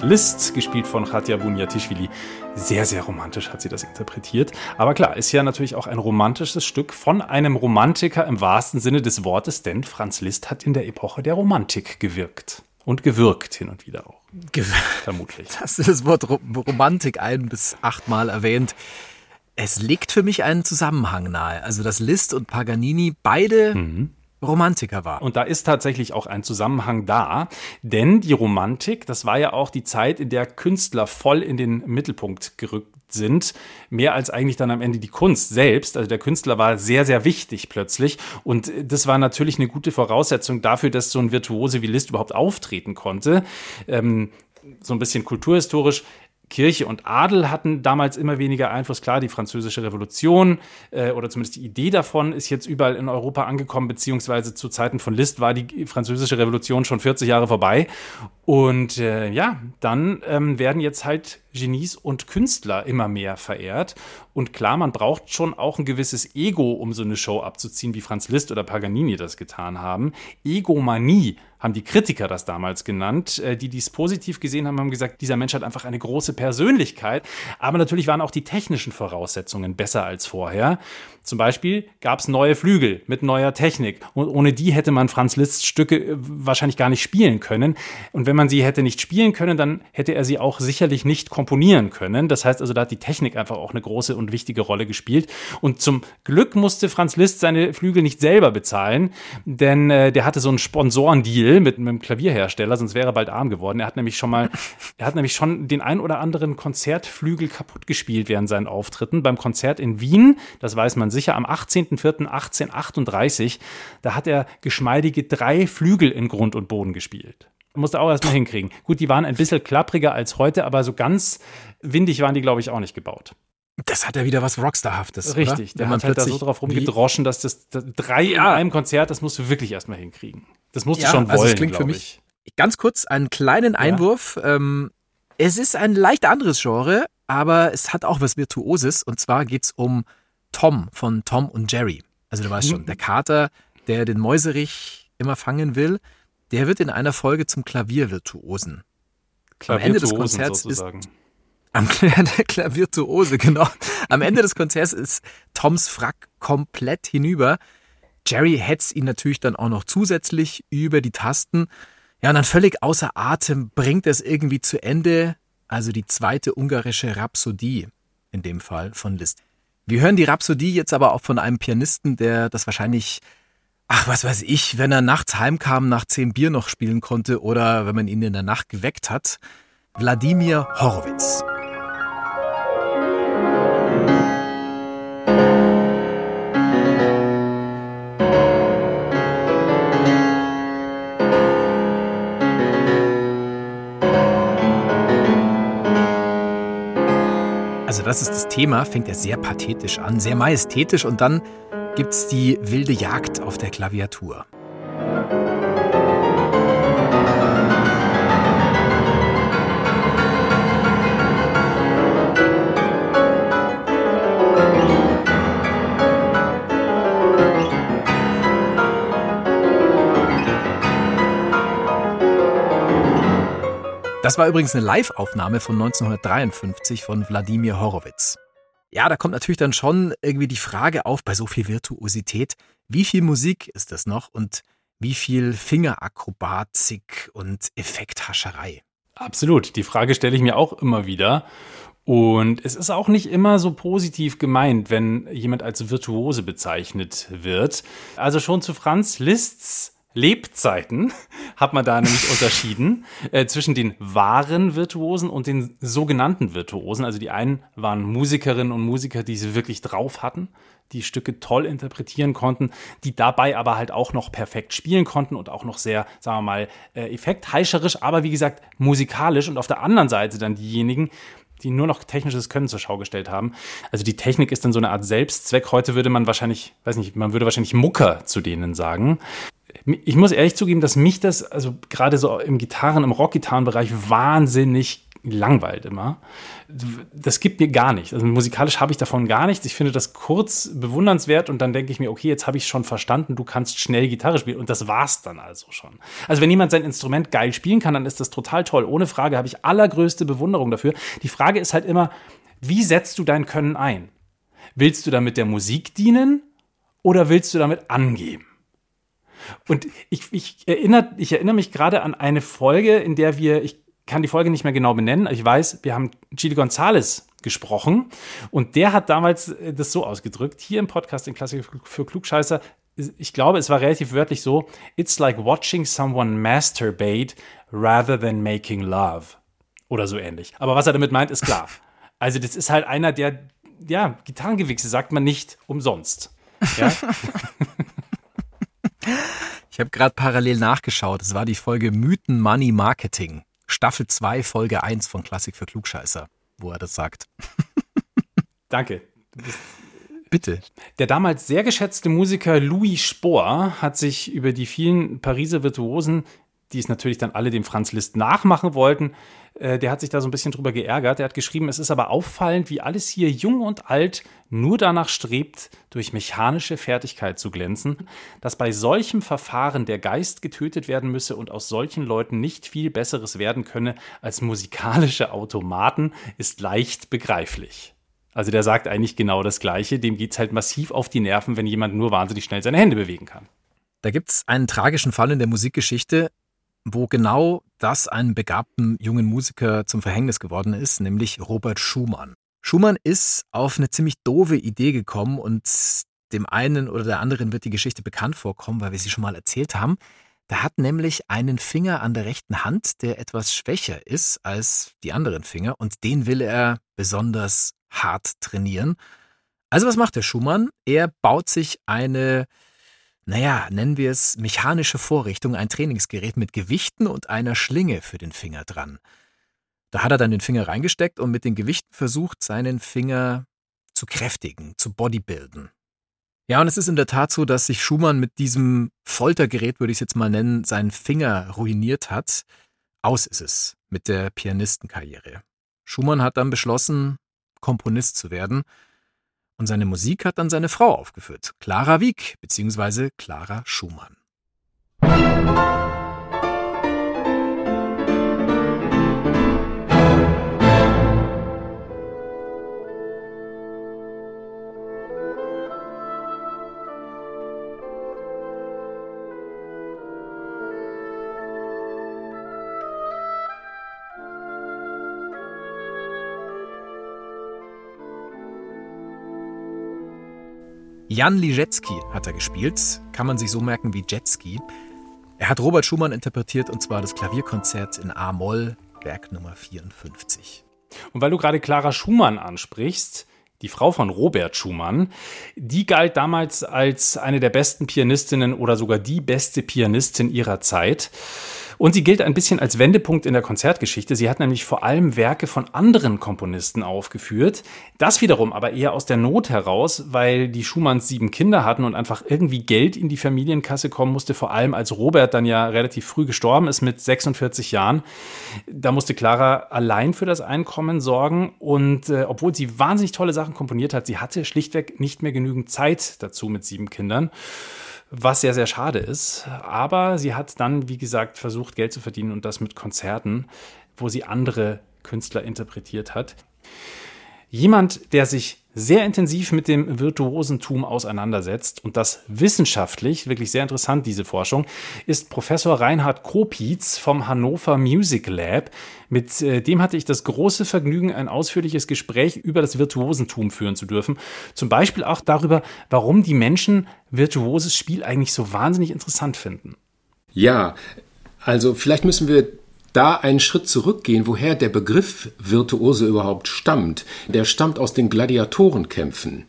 Speaker 2: Bunyatishvili. Liszt, gespielt von Khatja Bunyatischvili. Sehr, sehr romantisch hat sie das interpretiert. Aber klar, ist ja natürlich auch ein romantisches Stück von einem Romantiker im wahrsten Sinne des Wortes, denn Franz Liszt hat in der Epoche der Romantik gewirkt. Und gewirkt hin und wieder auch.
Speaker 3: Ge Vermutlich. Hast du das Wort Romantik ein bis achtmal erwähnt? Es legt für mich einen Zusammenhang nahe. Also, dass Liszt und Paganini beide mhm Romantiker war.
Speaker 2: Und da ist tatsächlich auch ein Zusammenhang da, denn die Romantik, das war ja auch die Zeit, in der Künstler voll in den Mittelpunkt gerückt sind, mehr als eigentlich dann am Ende die Kunst selbst. Also der Künstler war sehr, sehr wichtig plötzlich. Und das war natürlich eine gute Voraussetzung dafür, dass so ein Virtuose wie Liszt überhaupt auftreten konnte. Ähm, so ein bisschen kulturhistorisch. Kirche und Adel hatten damals immer weniger Einfluss. Klar, die französische Revolution äh, oder zumindest die Idee davon ist jetzt überall in Europa angekommen, beziehungsweise zu Zeiten von Liszt war die französische Revolution schon 40 Jahre vorbei. Und äh, ja, dann ähm, werden jetzt halt Genies und Künstler immer mehr verehrt. Und klar, man braucht schon auch ein gewisses Ego, um so eine Show abzuziehen, wie Franz Liszt oder Paganini das getan haben. Egomanie haben die Kritiker das damals genannt. Äh, die, die es positiv gesehen haben, haben gesagt, dieser Mensch hat einfach eine große Persönlichkeit. Aber natürlich waren auch die technischen Voraussetzungen besser als vorher. Zum Beispiel gab es neue Flügel mit neuer Technik. Und ohne die hätte man Franz Liszt's Stücke äh, wahrscheinlich gar nicht spielen können. Und wenn man sie hätte nicht spielen können, dann hätte er sie auch sicherlich nicht komponieren können. Das heißt also, da hat die Technik einfach auch eine große und wichtige Rolle gespielt. Und zum Glück musste Franz Liszt seine Flügel nicht selber bezahlen, denn äh, der hatte so einen Sponsorendeal mit, mit einem Klavierhersteller, sonst wäre er bald arm geworden. Er hat nämlich schon mal, er hat nämlich schon den ein oder anderen Konzertflügel kaputt gespielt während seinen Auftritten. Beim Konzert in Wien, das weiß man sicher, am 18.04.1838, da hat er geschmeidige drei Flügel in Grund und Boden gespielt. Musste auch erstmal hinkriegen. Gut, die waren ein bisschen klappriger als heute, aber so ganz windig waren die, glaube ich, auch nicht gebaut.
Speaker 3: Das hat ja wieder was Rockstarhaftes.
Speaker 2: Richtig, der hat halt da so drauf rumgedroschen, dass das, das drei ja. in einem Konzert, das musst du wirklich erstmal hinkriegen. Das musst du ja, schon wollen. Also es klingt für mich.
Speaker 3: Ich. Ganz kurz einen kleinen Einwurf. Ja. Ähm, es ist ein leicht anderes Genre, aber es hat auch was Virtuoses. Und zwar geht es um Tom von Tom und Jerry. Also du weißt schon, der Kater, der den Mäuserich immer fangen will, der wird in einer Folge zum Klaviervirtuosen. Am Ende des Konzerts sozusagen. ist am der Klaviertuose, genau. Am Ende des Konzerts ist Toms Frack komplett hinüber. Jerry hetzt ihn natürlich dann auch noch zusätzlich über die Tasten. Ja, und dann völlig außer Atem bringt er es irgendwie zu Ende. Also die zweite ungarische Rhapsodie in dem Fall von Liszt. Wir hören die Rhapsodie jetzt aber auch von einem Pianisten, der das wahrscheinlich, ach was weiß ich, wenn er nachts heimkam, nach zehn Bier noch spielen konnte oder wenn man ihn in der Nacht geweckt hat. Wladimir Horowitz. Also das ist das Thema, fängt er sehr pathetisch an, sehr majestätisch und dann gibt's die wilde Jagd auf der Klaviatur. Das war übrigens eine Live-Aufnahme von 1953 von Wladimir Horowitz. Ja, da kommt natürlich dann schon irgendwie die Frage auf, bei so viel Virtuosität, wie viel Musik ist das noch und wie viel Fingerakrobatik und Effekthascherei?
Speaker 2: Absolut, die Frage stelle ich mir auch immer wieder. Und es ist auch nicht immer so positiv gemeint, wenn jemand als Virtuose bezeichnet wird. Also schon zu Franz Liszt's Lebzeiten hat man da nämlich unterschieden äh, zwischen den wahren Virtuosen und den sogenannten Virtuosen. Also die einen waren Musikerinnen und Musiker, die sie wirklich drauf hatten, die Stücke toll interpretieren konnten, die dabei aber halt auch noch perfekt spielen konnten und auch noch sehr, sagen wir mal, äh, effektheischerisch, aber wie gesagt musikalisch. Und auf der anderen Seite dann diejenigen, die nur noch technisches Können zur Schau gestellt haben. Also die Technik ist dann so eine Art Selbstzweck. Heute würde man wahrscheinlich, weiß nicht, man würde wahrscheinlich Mucker zu denen sagen ich muss ehrlich zugeben, dass mich das, also gerade so im Gitarren, im Rockgitarrenbereich wahnsinnig langweilt immer. Das gibt mir gar nichts. Also musikalisch habe ich davon gar nichts. Ich finde das kurz bewundernswert und dann denke ich mir, okay, jetzt habe ich schon verstanden, du kannst schnell Gitarre spielen und das war's dann also schon. Also wenn jemand sein Instrument geil spielen kann, dann ist das total toll. Ohne Frage habe ich allergrößte Bewunderung dafür. Die Frage ist halt immer, wie setzt du dein Können ein? Willst du damit der Musik dienen oder willst du damit angeben? Und ich, ich, erinnere, ich erinnere mich gerade an eine Folge, in der wir, ich kann die Folge nicht mehr genau benennen, ich weiß, wir haben Chile Gonzales gesprochen und der hat damals äh, das so ausgedrückt, hier im Podcast in Klassik für Klugscheißer, ich glaube, es war relativ wörtlich so, it's like watching someone masturbate rather than making love. Oder so ähnlich. Aber was er damit meint, ist klar. Also das ist halt einer, der, ja, Gitarrengewichse sagt man nicht umsonst. Ja?
Speaker 3: Ich habe gerade parallel nachgeschaut. Es war die Folge Mythen Money Marketing. Staffel 2, Folge 1 von Klassik für Klugscheißer, wo er das sagt.
Speaker 2: Danke.
Speaker 3: Bitte.
Speaker 2: Der damals sehr geschätzte Musiker Louis Spohr hat sich über die vielen Pariser Virtuosen die es natürlich dann alle dem Franz Liszt nachmachen wollten. Äh, der hat sich da so ein bisschen drüber geärgert. Er hat geschrieben, es ist aber auffallend, wie alles hier jung und alt nur danach strebt, durch mechanische Fertigkeit zu glänzen, dass bei solchem Verfahren der Geist getötet werden müsse und aus solchen Leuten nicht viel Besseres werden könne als musikalische Automaten, ist leicht begreiflich. Also der sagt eigentlich genau das Gleiche. Dem geht es halt massiv auf die Nerven, wenn jemand nur wahnsinnig schnell seine Hände bewegen kann.
Speaker 3: Da gibt es einen tragischen Fall in der Musikgeschichte, wo genau das einem begabten jungen Musiker zum Verhängnis geworden ist, nämlich Robert Schumann. Schumann ist auf eine ziemlich doofe Idee gekommen und dem einen oder der anderen wird die Geschichte bekannt vorkommen, weil wir sie schon mal erzählt haben. Der hat nämlich einen Finger an der rechten Hand, der etwas schwächer ist als die anderen Finger und den will er besonders hart trainieren. Also was macht der Schumann? Er baut sich eine naja, nennen wir es mechanische Vorrichtung, ein Trainingsgerät mit Gewichten und einer Schlinge für den Finger dran. Da hat er dann den Finger reingesteckt und mit den Gewichten versucht, seinen Finger zu kräftigen, zu bodybuilden. Ja, und es ist in der Tat so, dass sich Schumann mit diesem Foltergerät, würde ich es jetzt mal nennen, seinen Finger ruiniert hat. Aus ist es mit der Pianistenkarriere. Schumann hat dann beschlossen, Komponist zu werden und seine Musik hat dann seine Frau aufgeführt, Clara Wieck bzw. Clara Schumann. Jan Liszewski hat er gespielt, kann man sich so merken wie Jetski. Er hat Robert Schumann interpretiert und zwar das Klavierkonzert in A-Moll, Werk Nummer 54.
Speaker 2: Und weil du gerade Clara Schumann ansprichst, die Frau von Robert Schumann, die galt damals als eine der besten Pianistinnen oder sogar die beste Pianistin ihrer Zeit. Und sie gilt ein bisschen als Wendepunkt in der Konzertgeschichte. Sie hat nämlich vor allem Werke von anderen Komponisten aufgeführt. Das wiederum aber eher aus der Not heraus, weil die Schumanns sieben Kinder hatten und einfach irgendwie Geld in die Familienkasse kommen musste, vor allem als Robert dann ja relativ früh gestorben ist mit 46 Jahren. Da musste Clara allein für das Einkommen sorgen und äh, obwohl sie wahnsinnig tolle Sachen komponiert hat, sie hatte schlichtweg nicht mehr genügend Zeit dazu mit sieben Kindern was sehr, sehr schade ist. Aber sie hat dann, wie gesagt, versucht, Geld zu verdienen und das mit Konzerten, wo sie andere Künstler interpretiert hat. Jemand, der sich sehr intensiv mit dem Virtuosentum auseinandersetzt und das wissenschaftlich, wirklich sehr interessant, diese Forschung, ist Professor Reinhard Kopitz vom Hannover Music Lab. Mit äh, dem hatte ich das große Vergnügen, ein ausführliches Gespräch über das Virtuosentum führen zu dürfen. Zum Beispiel auch darüber, warum die Menschen virtuoses Spiel eigentlich so wahnsinnig interessant finden.
Speaker 7: Ja, also vielleicht müssen wir da einen Schritt zurückgehen, woher der Begriff Virtuose überhaupt stammt. Der stammt aus den Gladiatorenkämpfen.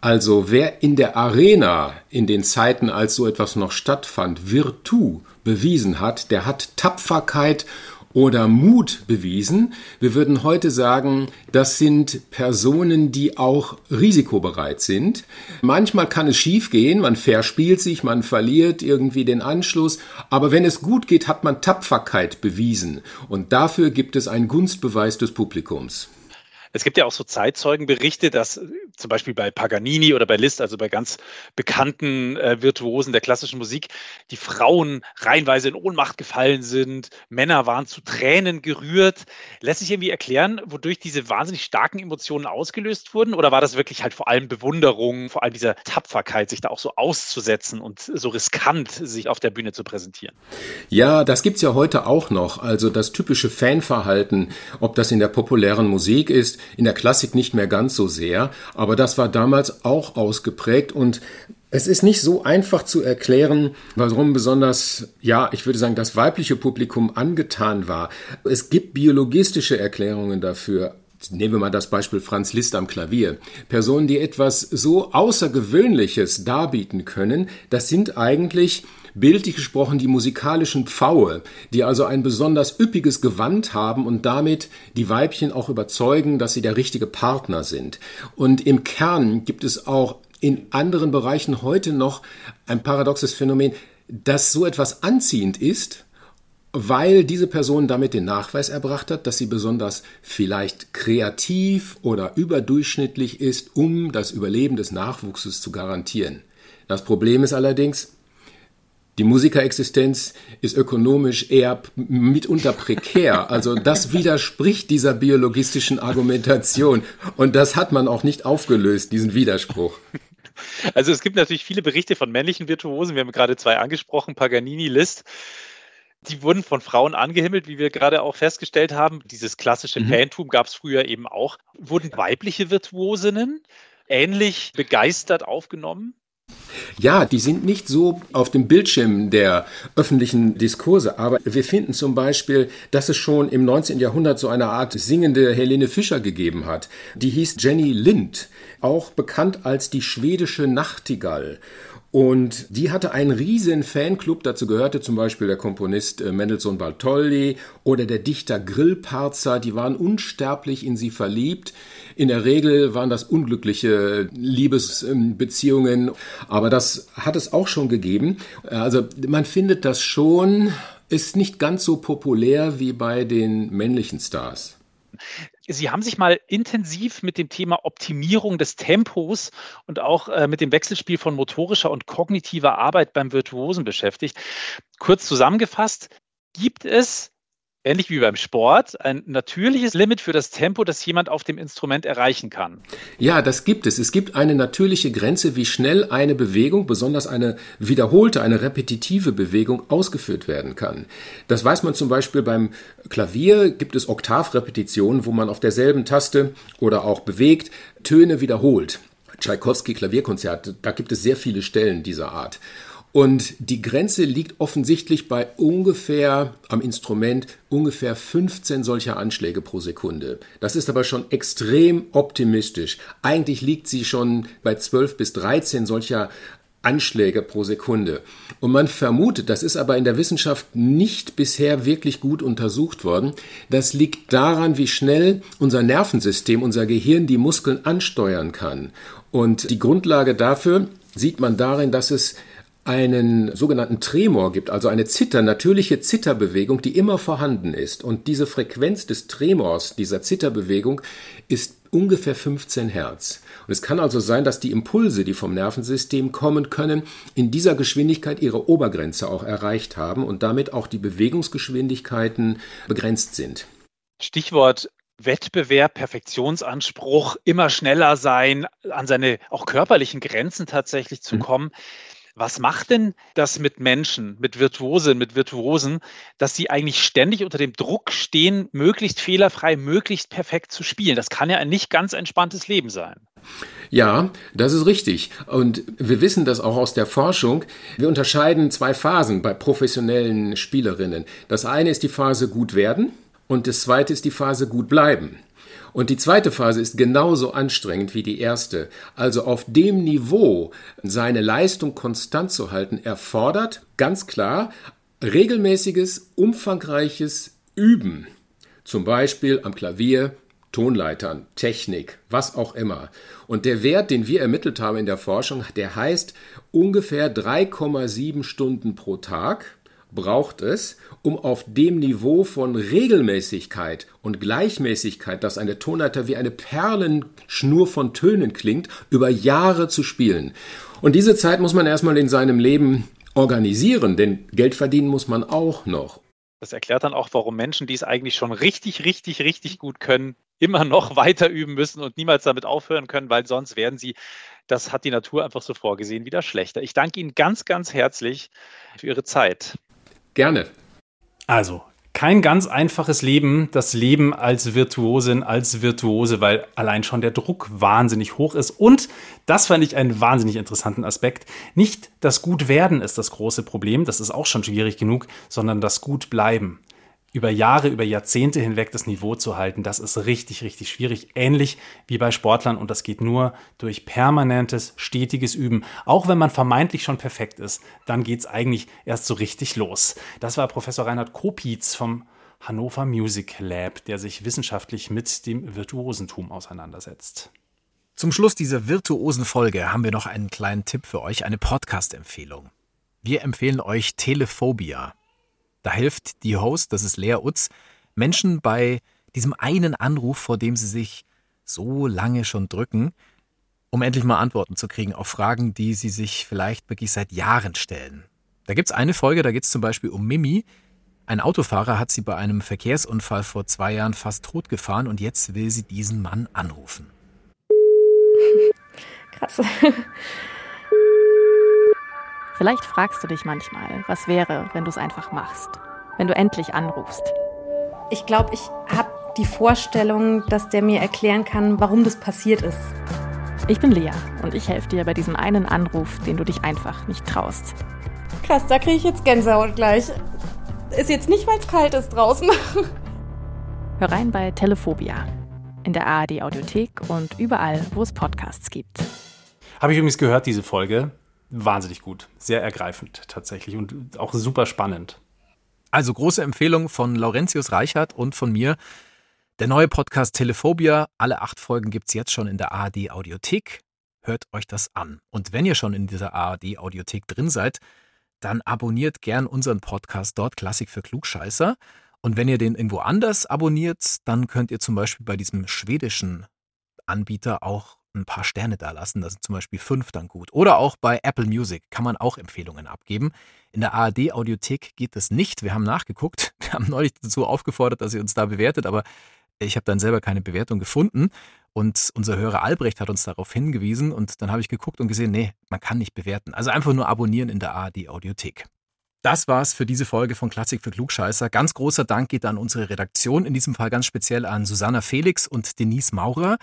Speaker 7: Also wer in der Arena in den Zeiten, als so etwas noch stattfand, Virtu bewiesen hat, der hat Tapferkeit oder Mut bewiesen. Wir würden heute sagen, das sind Personen, die auch risikobereit sind. Manchmal kann es schiefgehen, man verspielt sich, man verliert irgendwie den Anschluss, aber wenn es gut geht, hat man Tapferkeit bewiesen und dafür gibt es einen Gunstbeweis des Publikums.
Speaker 8: Es gibt ja auch so Zeitzeugenberichte, dass zum Beispiel bei Paganini oder bei Liszt, also bei ganz bekannten äh, Virtuosen der klassischen Musik, die Frauen reihenweise in Ohnmacht gefallen sind, Männer waren zu Tränen gerührt. Lässt sich irgendwie erklären, wodurch diese wahnsinnig starken Emotionen ausgelöst wurden? Oder war das wirklich halt vor allem Bewunderung, vor allem dieser Tapferkeit, sich da auch so auszusetzen und so riskant sich auf der Bühne zu präsentieren?
Speaker 7: Ja, das gibt es ja heute auch noch. Also das typische Fanverhalten, ob das in der populären Musik ist, in der Klassik nicht mehr ganz so sehr. Aber das war damals auch ausgeprägt und es ist nicht so einfach zu erklären, warum besonders, ja, ich würde sagen, das weibliche Publikum angetan war. Es gibt biologistische Erklärungen dafür. Nehmen wir mal das Beispiel Franz Liszt am Klavier. Personen, die etwas so Außergewöhnliches darbieten können, das sind eigentlich bildlich gesprochen die musikalischen Pfaue, die also ein besonders üppiges Gewand haben und damit die Weibchen auch überzeugen, dass sie der richtige Partner sind. Und im Kern gibt es auch in anderen Bereichen heute noch ein paradoxes Phänomen, dass so etwas anziehend ist weil diese Person damit den Nachweis erbracht hat, dass sie besonders vielleicht kreativ oder überdurchschnittlich ist, um das Überleben des Nachwuchses zu garantieren. Das Problem ist allerdings, die Musikerexistenz ist ökonomisch eher mitunter prekär. Also das widerspricht dieser biologistischen Argumentation. Und das hat man auch nicht aufgelöst, diesen Widerspruch.
Speaker 8: Also es gibt natürlich viele Berichte von männlichen Virtuosen. Wir haben gerade zwei angesprochen, Paganini, Liszt. Die wurden von Frauen angehimmelt, wie wir gerade auch festgestellt haben. Dieses klassische mhm. Fantum gab es früher eben auch. Wurden weibliche Virtuosinnen ähnlich begeistert aufgenommen?
Speaker 7: Ja, die sind nicht so auf dem Bildschirm der öffentlichen Diskurse, aber wir finden zum Beispiel, dass es schon im 19. Jahrhundert so eine Art singende Helene Fischer gegeben hat. Die hieß Jenny Lind, auch bekannt als die schwedische Nachtigall. Und die hatte einen riesen Fanclub, dazu gehörte zum Beispiel der Komponist äh, Mendelssohn Bartholdy oder der Dichter Grillparzer, die waren unsterblich in sie verliebt. In der Regel waren das unglückliche Liebesbeziehungen, aber das hat es auch schon gegeben. Also man findet das schon, ist nicht ganz so populär wie bei den männlichen Stars.
Speaker 8: Sie haben sich mal intensiv mit dem Thema Optimierung des Tempos und auch äh, mit dem Wechselspiel von motorischer und kognitiver Arbeit beim Virtuosen beschäftigt. Kurz zusammengefasst, gibt es ähnlich wie beim Sport, ein natürliches Limit für das Tempo, das jemand auf dem Instrument erreichen kann.
Speaker 7: Ja, das gibt es. Es gibt eine natürliche Grenze, wie schnell eine Bewegung, besonders eine wiederholte, eine repetitive Bewegung ausgeführt werden kann. Das weiß man zum Beispiel beim Klavier, gibt es Oktavrepetitionen, wo man auf derselben Taste oder auch bewegt Töne wiederholt. Tschaikowski Klavierkonzert, da gibt es sehr viele Stellen dieser Art. Und die Grenze liegt offensichtlich bei ungefähr am Instrument ungefähr 15 solcher Anschläge pro Sekunde. Das ist aber schon extrem optimistisch. Eigentlich liegt sie schon bei 12 bis 13 solcher Anschläge pro Sekunde. Und man vermutet, das ist aber in der Wissenschaft nicht bisher wirklich gut untersucht worden, das liegt daran, wie schnell unser Nervensystem, unser Gehirn die Muskeln ansteuern kann. Und die Grundlage dafür sieht man darin, dass es einen sogenannten Tremor gibt, also eine Zitter, natürliche Zitterbewegung, die immer vorhanden ist. Und diese Frequenz des Tremors, dieser Zitterbewegung, ist ungefähr 15 Hertz. Und es kann also sein, dass die Impulse, die vom Nervensystem kommen können, in dieser Geschwindigkeit ihre Obergrenze auch erreicht haben und damit auch die Bewegungsgeschwindigkeiten begrenzt sind.
Speaker 8: Stichwort Wettbewerb, Perfektionsanspruch, immer schneller sein, an seine auch körperlichen Grenzen tatsächlich zu mhm. kommen. Was macht denn das mit Menschen, mit Virtuosen, mit Virtuosen, dass sie eigentlich ständig unter dem Druck stehen, möglichst fehlerfrei, möglichst perfekt zu spielen? Das kann ja ein nicht ganz entspanntes Leben sein.
Speaker 7: Ja, das ist richtig. Und wir wissen das auch aus der Forschung. Wir unterscheiden zwei Phasen bei professionellen Spielerinnen. Das eine ist die Phase gut werden und das zweite ist die Phase gut bleiben. Und die zweite Phase ist genauso anstrengend wie die erste. Also auf dem Niveau seine Leistung konstant zu halten, erfordert ganz klar regelmäßiges, umfangreiches Üben. Zum Beispiel am Klavier, Tonleitern, Technik, was auch immer. Und der Wert, den wir ermittelt haben in der Forschung, der heißt ungefähr 3,7 Stunden pro Tag braucht es, um auf dem Niveau von Regelmäßigkeit und Gleichmäßigkeit, dass eine Tonleiter wie eine Perlenschnur von Tönen klingt, über Jahre zu spielen. Und diese Zeit muss man erstmal in seinem Leben organisieren, denn Geld verdienen muss man auch noch.
Speaker 8: Das erklärt dann auch, warum Menschen, die es eigentlich schon richtig, richtig, richtig gut können, immer noch weiter üben müssen und niemals damit aufhören können, weil sonst werden sie, das hat die Natur einfach so vorgesehen, wieder schlechter. Ich danke Ihnen ganz, ganz herzlich für Ihre Zeit.
Speaker 7: Gerne.
Speaker 2: Also, kein ganz einfaches Leben, das Leben als Virtuosin, als Virtuose, weil allein schon der Druck wahnsinnig hoch ist. Und, das fand ich einen wahnsinnig interessanten Aspekt, nicht das Gutwerden ist das große Problem, das ist auch schon schwierig genug, sondern das Gutbleiben über Jahre, über Jahrzehnte hinweg das Niveau zu halten, das ist richtig, richtig schwierig. Ähnlich wie bei Sportlern und das geht nur durch permanentes, stetiges Üben. Auch wenn man vermeintlich schon perfekt ist, dann geht es eigentlich erst so richtig los. Das war Professor Reinhard Kopitz vom Hannover Music Lab, der sich wissenschaftlich mit dem Virtuosentum auseinandersetzt.
Speaker 3: Zum Schluss dieser virtuosen Folge haben wir noch einen kleinen Tipp für euch, eine Podcast-Empfehlung. Wir empfehlen euch Telephobia Da hilft die Host, das ist Lea Utz, Menschen bei diesem einen Anruf, vor dem sie sich so lange schon drücken, um endlich mal Antworten zu kriegen auf Fragen, die sie sich vielleicht wirklich seit Jahren stellen. Da gibt es eine Folge, da geht es zum Beispiel um Mimi. Ein Autofahrer hat sie bei einem Verkehrsunfall vor zwei Jahren fast tot gefahren und jetzt will sie diesen Mann anrufen.
Speaker 9: Krass. Vielleicht fragst du dich manchmal, was wäre, wenn du es einfach machst, wenn du endlich anrufst.
Speaker 10: Ich glaube, ich habe die Vorstellung, dass der mir erklären kann, warum das passiert ist.
Speaker 9: Ich bin Lea und ich helfe dir bei diesem einen Anruf, den du dich einfach nicht traust.
Speaker 10: Krass, da kriege ich jetzt Gänsehaut gleich. Ist jetzt nicht, weil es kalt ist draußen.
Speaker 9: Hör rein bei Telephobia in der ARD Audiothek und überall, wo es Podcasts gibt.
Speaker 2: Habe ich übrigens gehört, diese Folge. Wahnsinnig gut. Sehr ergreifend tatsächlich und auch super spannend.
Speaker 3: Also große Empfehlung von Laurentius Reichert und von mir. Der neue Podcast Telephobia. Alle acht Folgen gibt es jetzt schon in der ARD Audiothek. Hört euch das an. Und wenn ihr schon in dieser ARD Audiothek drin seid, dann abonniert gern unseren Podcast dort, Klassik für Klugscheißer. Und wenn ihr den irgendwo anders abonniert, dann könnt ihr zum Beispiel bei diesem schwedischen Anbieter auch ein paar Sterne da lassen. Da sind zum Beispiel fünf dann gut. Oder auch bei Apple Music kann man auch Empfehlungen abgeben. In der ARD Audiothek geht das nicht. Wir haben nachgeguckt. Wir haben neulich dazu aufgefordert, dass ihr uns da bewertet, aber ich habe dann selber keine Bewertung gefunden. Und unser Hörer Albrecht hat uns darauf hingewiesen und dann habe ich geguckt und gesehen, nee, man kann nicht bewerten. Also einfach nur abonnieren in der ARD Audiothek. Das war's für diese Folge von Klassik für Klugscheißer. Ganz großer Dank geht an unsere Redaktion, in diesem Fall ganz speziell an Susanna Felix und Denise Maurer.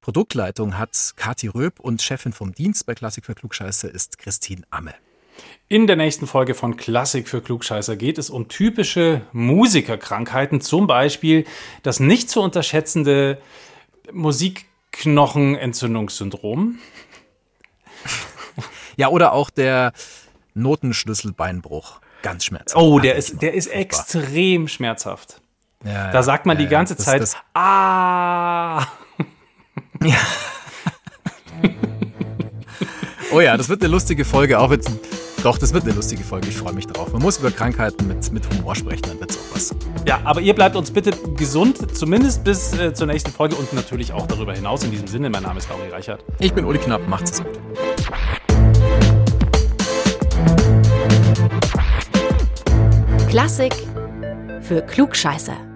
Speaker 3: Produktleitung hat Kathi Röb und Chefin vom Dienst bei Klassik für Klugscheißer ist Christine Amme.
Speaker 2: In der nächsten Folge von Klassik für Klugscheißer geht es um typische Musikerkrankheiten, zum Beispiel das nicht zu unterschätzende Musikknochenentzündungssyndrom.
Speaker 3: Ja, oder auch der Notenschlüsselbeinbruch. Ganz schmerzhaft.
Speaker 2: Oh, der ist, der ist extrem schmerzhaft.
Speaker 3: Ja,
Speaker 2: da sagt man
Speaker 3: ja,
Speaker 2: die ganze
Speaker 3: das,
Speaker 2: Zeit,
Speaker 3: das,
Speaker 2: ah.
Speaker 3: Ja. oh ja, das wird eine lustige Folge, auch jetzt. Doch, das wird eine lustige Folge. Ich freue mich drauf. Man muss über Krankheiten mit, mit Humor sprechen, dann wird es auch was.
Speaker 2: Ja, aber ihr bleibt uns bitte gesund, zumindest bis äh, zur nächsten Folge und natürlich auch darüber hinaus. In diesem Sinne, mein Name ist Lauri Reichert.
Speaker 3: Ich bin Uli Knapp, macht's es gut.
Speaker 1: Klassik für Klugscheißer.